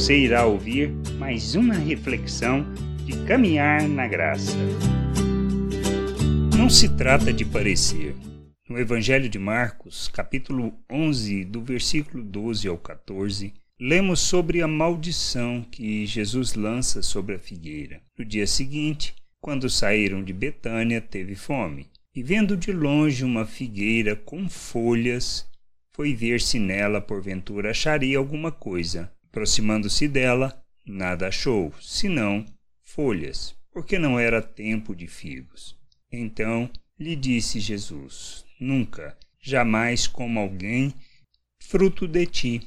Você irá ouvir mais uma reflexão de caminhar na graça. Não se trata de parecer. No Evangelho de Marcos, capítulo 11, do versículo 12 ao 14, lemos sobre a maldição que Jesus lança sobre a figueira. No dia seguinte, quando saíram de Betânia, teve fome. E vendo de longe uma figueira com folhas, foi ver se nela porventura acharia alguma coisa. Aproximando-se dela, nada achou, senão folhas, porque não era tempo de figos. Então lhe disse Jesus: Nunca, jamais como alguém fruto de ti.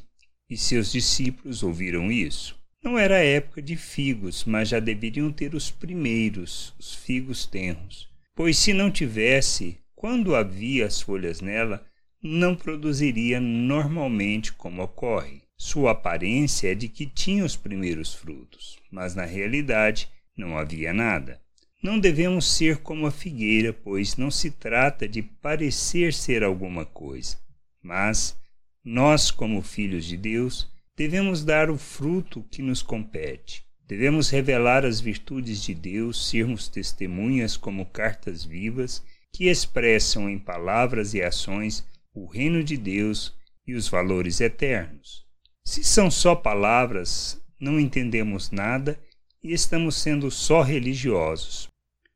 E seus discípulos ouviram isso. Não era época de figos, mas já deveriam ter os primeiros, os figos tenros. Pois se não tivesse, quando havia as folhas nela, não produziria normalmente como ocorre. Sua aparência é de que tinha os primeiros frutos, mas na realidade não havia nada. Não devemos ser como a figueira, pois não se trata de parecer ser alguma coisa, mas nós, como filhos de Deus, devemos dar o fruto que nos compete. Devemos revelar as virtudes de Deus, sermos testemunhas como cartas vivas que expressam em palavras e ações o reino de Deus e os valores eternos. Se são só palavras, não entendemos nada e estamos sendo só religiosos.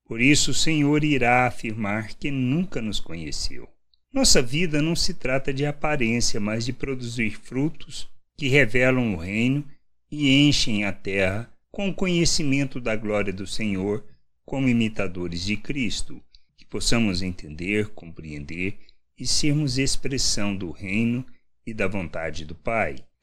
Por isso o Senhor irá afirmar que nunca nos conheceu. Nossa vida não se trata de aparência, mas de produzir frutos que revelam o reino e enchem a terra com o conhecimento da glória do Senhor como imitadores de Cristo, que possamos entender, compreender e sermos expressão do reino e da vontade do Pai.